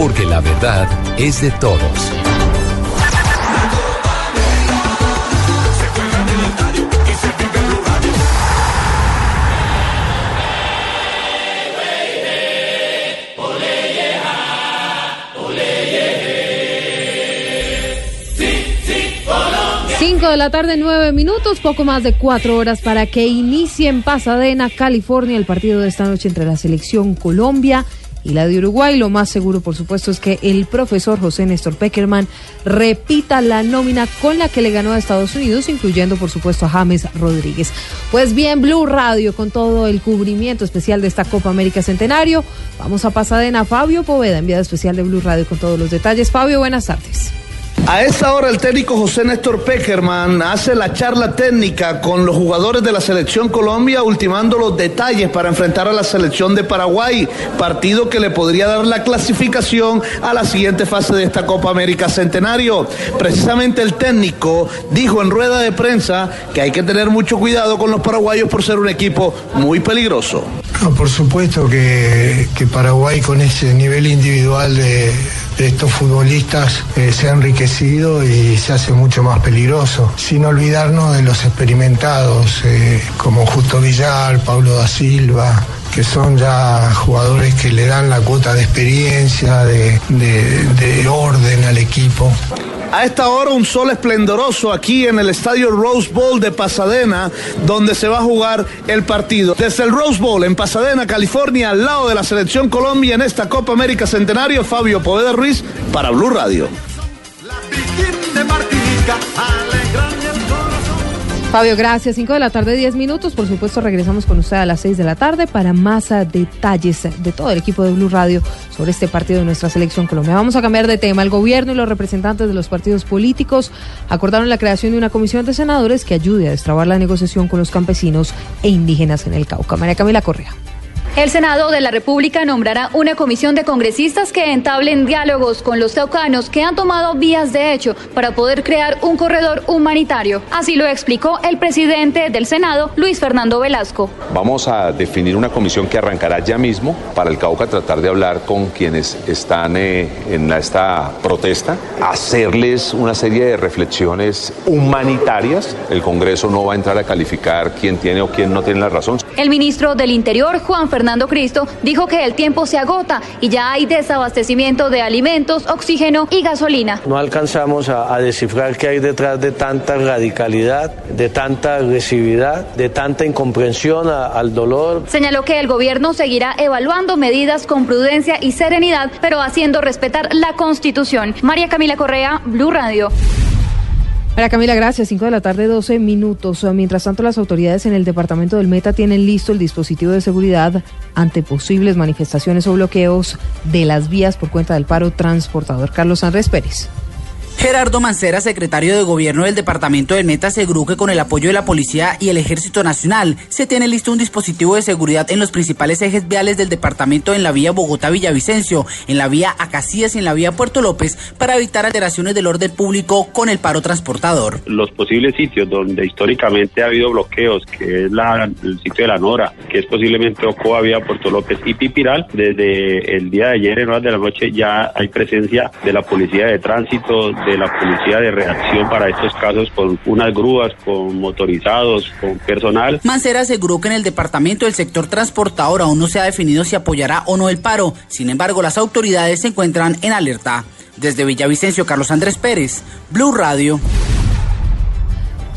porque la verdad es de todos. Cinco de la tarde, nueve minutos, poco más de cuatro horas para que inicie en Pasadena, California, el partido de esta noche entre la selección Colombia y la de Uruguay. Lo más seguro, por supuesto, es que el profesor José Néstor Peckerman repita la nómina con la que le ganó a Estados Unidos, incluyendo, por supuesto, a James Rodríguez. Pues bien, Blue Radio, con todo el cubrimiento especial de esta Copa América Centenario. Vamos a Pasadena, Fabio Poveda, enviado especial de Blue Radio, con todos los detalles. Fabio, buenas tardes. A esta hora el técnico José Néstor Peckerman hace la charla técnica con los jugadores de la selección Colombia, ultimando los detalles para enfrentar a la selección de Paraguay, partido que le podría dar la clasificación a la siguiente fase de esta Copa América Centenario. Precisamente el técnico dijo en rueda de prensa que hay que tener mucho cuidado con los paraguayos por ser un equipo muy peligroso. por supuesto que, que Paraguay con ese nivel individual de estos futbolistas eh, se ha enriquecido y se hace mucho más peligroso, sin olvidarnos de los experimentados eh, como Justo Villar, Pablo da Silva, que son ya jugadores que le dan la cuota de experiencia, de orden al equipo. A esta hora un sol esplendoroso aquí en el estadio Rose Bowl de Pasadena, donde se va a jugar el partido. Desde el Rose Bowl en Pasadena, California, al lado de la selección Colombia en esta Copa América Centenario, Fabio Poveda Ruiz para Blue Radio. Fabio, gracias. 5 de la tarde, 10 minutos. Por supuesto, regresamos con usted a las 6 de la tarde para más ah, detalles de todo el equipo de Blue Radio sobre este partido de nuestra selección Colombia. Vamos a cambiar de tema. El gobierno y los representantes de los partidos políticos acordaron la creación de una comisión de senadores que ayude a destrabar la negociación con los campesinos e indígenas en el Cauca. María Camila Correa. El Senado de la República nombrará una comisión de congresistas que entablen diálogos con los taucanos que han tomado vías de hecho para poder crear un corredor humanitario. Así lo explicó el presidente del Senado, Luis Fernando Velasco. Vamos a definir una comisión que arrancará ya mismo para el Cauca, tratar de hablar con quienes están eh, en esta protesta, hacerles una serie de reflexiones humanitarias. El Congreso no va a entrar a calificar quién tiene o quién no tiene la razón. El ministro del Interior, Juan Fernando Fernando Cristo, dijo que el tiempo se agota y ya hay desabastecimiento de alimentos, oxígeno y gasolina. No alcanzamos a, descifrar qué hay detrás de tanta radicalidad, de tanta agresividad, de tanta incomprensión al dolor. Señaló que el gobierno seguirá evaluando medidas con prudencia y serenidad, pero haciendo respetar la Constitución. María Camila Correa, Blue Radio. María Camila, gracias. 5 de la tarde, 12 minutos. Mientras tanto, las autoridades en el departamento del Meta tienen listo el dispositivo de seguridad ante posibles manifestaciones o bloqueos de las vías por cuenta del paro transportador. Carlos Andrés Pérez. Gerardo Mancera, secretario de Gobierno del Departamento del Meta, aseguró que con el apoyo de la Policía y el Ejército Nacional se tiene listo un dispositivo de seguridad en los principales ejes viales del departamento en la vía Bogotá-Villavicencio, en la vía Acacías y en la vía Puerto López para evitar alteraciones del orden público con el paro transportador. Los posibles sitios donde históricamente ha habido bloqueos, que es el sitio de la Nora, que es posiblemente Ocoa, vía Puerto López y Pipiral, desde el día de ayer en horas de la noche ya hay presencia de la Policía de Tránsito, de la policía de reacción para estos casos con unas grúas, con motorizados, con personal. Mancera aseguró que en el departamento del sector transportador aún no se ha definido si apoyará o no el paro. Sin embargo, las autoridades se encuentran en alerta. Desde Villavicencio, Carlos Andrés Pérez, Blue Radio.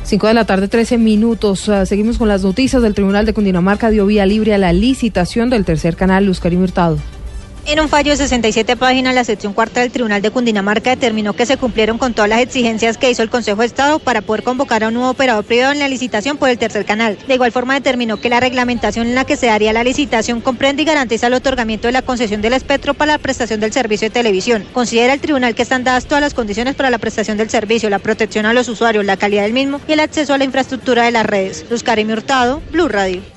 5 de la tarde, 13 minutos. Ah, seguimos con las noticias del Tribunal de Cundinamarca. Dio vía libre a la licitación del tercer canal Luz Karim Hurtado. En un fallo de 67 páginas, la sección cuarta del Tribunal de Cundinamarca determinó que se cumplieron con todas las exigencias que hizo el Consejo de Estado para poder convocar a un nuevo operador privado en la licitación por el tercer canal. De igual forma, determinó que la reglamentación en la que se daría la licitación comprende y garantiza el otorgamiento de la concesión del espectro para la prestación del servicio de televisión. Considera el tribunal que están dadas todas las condiciones para la prestación del servicio, la protección a los usuarios, la calidad del mismo y el acceso a la infraestructura de las redes. Luz Hurtado, Blue Radio.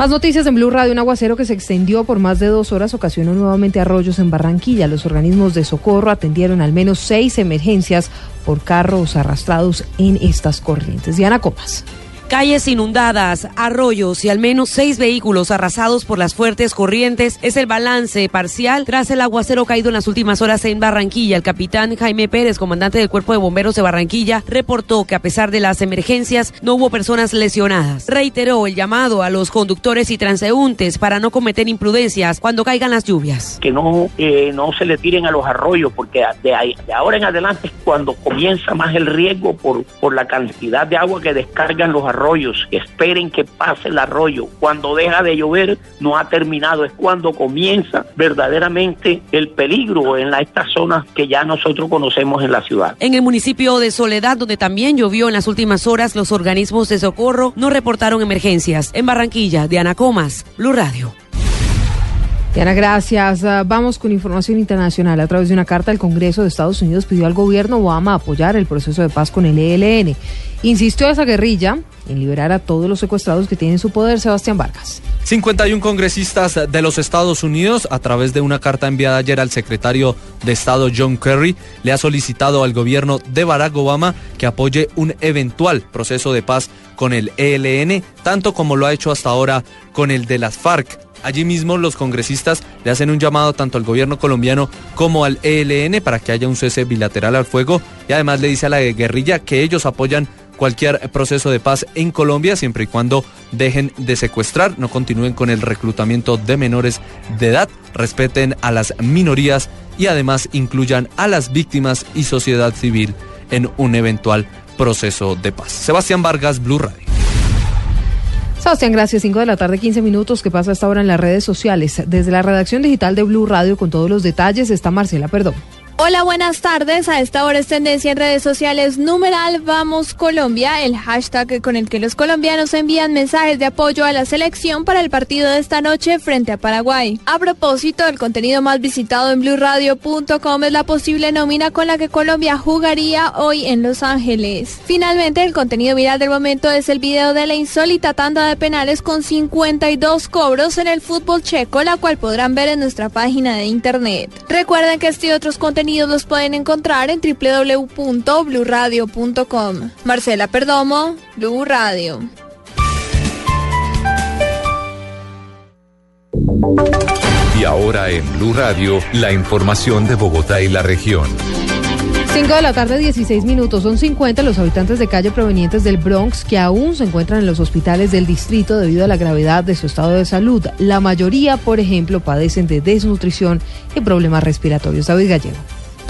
Más noticias en Blue Radio. Un aguacero que se extendió por más de dos horas ocasionó nuevamente arroyos en Barranquilla. Los organismos de socorro atendieron al menos seis emergencias por carros arrastrados en estas corrientes. Diana Copas. Calles inundadas, arroyos y al menos seis vehículos arrasados por las fuertes corrientes es el balance parcial tras el aguacero caído en las últimas horas en Barranquilla. El capitán Jaime Pérez, comandante del Cuerpo de Bomberos de Barranquilla, reportó que a pesar de las emergencias no hubo personas lesionadas. Reiteró el llamado a los conductores y transeúntes para no cometer imprudencias cuando caigan las lluvias. Que no, eh, no se le tiren a los arroyos porque de, de ahora en adelante es cuando comienza más el riesgo por, por la cantidad de agua que descargan los arroyos arroyos, esperen que pase el arroyo. Cuando deja de llover no ha terminado, es cuando comienza verdaderamente el peligro en estas zonas que ya nosotros conocemos en la ciudad. En el municipio de Soledad, donde también llovió en las últimas horas, los organismos de socorro no reportaron emergencias. En Barranquilla, Diana Comas, Blue Radio. Diana, gracias. Ah, vamos con información internacional. A través de una carta, el Congreso de Estados Unidos pidió al gobierno Obama apoyar el proceso de paz con el ELN. Insistió esa guerrilla en liberar a todos los secuestrados que tienen su poder, Sebastián Vargas. 51 congresistas de los Estados Unidos, a través de una carta enviada ayer al secretario de Estado John Kerry, le ha solicitado al gobierno de Barack Obama que apoye un eventual proceso de paz con el ELN, tanto como lo ha hecho hasta ahora con el de las FARC. Allí mismo los congresistas le hacen un llamado tanto al gobierno colombiano como al ELN para que haya un cese bilateral al fuego y además le dice a la guerrilla que ellos apoyan cualquier proceso de paz en Colombia siempre y cuando dejen de secuestrar, no continúen con el reclutamiento de menores de edad, respeten a las minorías y además incluyan a las víctimas y sociedad civil en un eventual proceso de paz. Sebastián Vargas, Blue Radio. Sebastián, gracias. 5 de la tarde, 15 minutos. ¿Qué pasa hasta ahora en las redes sociales? Desde la redacción digital de Blue Radio con todos los detalles está Marcela Perdón. Hola, buenas tardes. A esta hora es tendencia en redes sociales numeral Vamos Colombia, el hashtag con el que los colombianos envían mensajes de apoyo a la selección para el partido de esta noche frente a Paraguay. A propósito, el contenido más visitado en blueradio.com es la posible nómina con la que Colombia jugaría hoy en Los Ángeles. Finalmente, el contenido viral del momento es el video de la insólita tanda de penales con 52 cobros en el fútbol checo, la cual podrán ver en nuestra página de internet. Recuerden que este y otros contenidos los pueden encontrar en www.bluradio.com. Marcela Perdomo, Blue Radio. Y ahora en Blue Radio, la información de Bogotá y la región. 5 de la tarde, 16 minutos. Son 50 los habitantes de calle provenientes del Bronx que aún se encuentran en los hospitales del distrito debido a la gravedad de su estado de salud. La mayoría, por ejemplo, padecen de desnutrición y problemas respiratorios. David Gallego.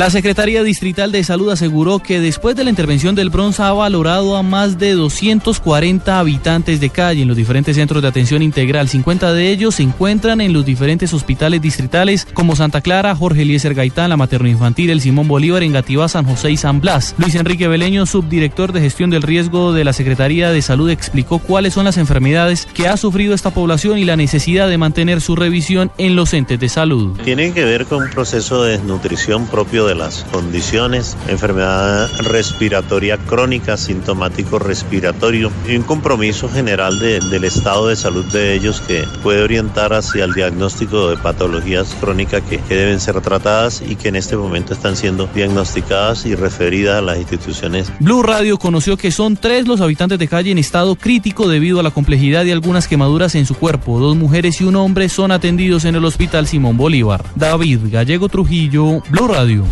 La Secretaría Distrital de Salud aseguró que después de la intervención del Bronx ha valorado a más de 240 habitantes de calle en los diferentes centros de atención integral. 50 de ellos se encuentran en los diferentes hospitales distritales como Santa Clara, Jorge Eliezer Gaitán, la Materno Infantil, el Simón Bolívar, en Gativá, San José y San Blas. Luis Enrique Beleño, subdirector de gestión del riesgo de la Secretaría de Salud, explicó cuáles son las enfermedades que ha sufrido esta población y la necesidad de mantener su revisión en los entes de salud. Tienen que ver con un proceso de desnutrición propio de de las condiciones, enfermedad respiratoria crónica, sintomático respiratorio y un compromiso general del estado de salud de ellos que puede orientar hacia el diagnóstico de patologías crónicas que, que deben ser tratadas y que en este momento están siendo diagnosticadas y referidas a las instituciones. Blue Radio conoció que son tres los habitantes de calle en estado crítico debido a la complejidad de algunas quemaduras en su cuerpo. Dos mujeres y un hombre son atendidos en el Hospital Simón Bolívar. David Gallego Trujillo, Blue Radio.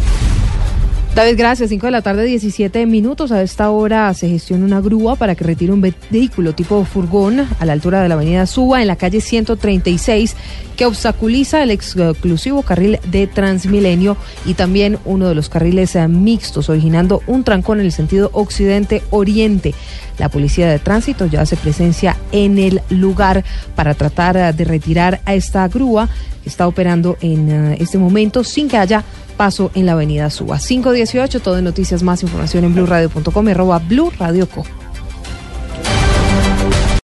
David, gracias. 5 de la tarde, 17 minutos. A esta hora se gestiona una grúa para que retire un vehículo tipo furgón a la altura de la avenida Suba, en la calle 136, que obstaculiza el exclusivo carril de Transmilenio y también uno de los carriles eh, mixtos, originando un trancón en el sentido occidente-oriente. La policía de tránsito ya hace presencia en el lugar para tratar eh, de retirar a esta grúa que está operando en eh, este momento sin que haya paso en la avenida Suba. 518, todo en noticias, más información en blueradio.com, arroba Blue Radio Co.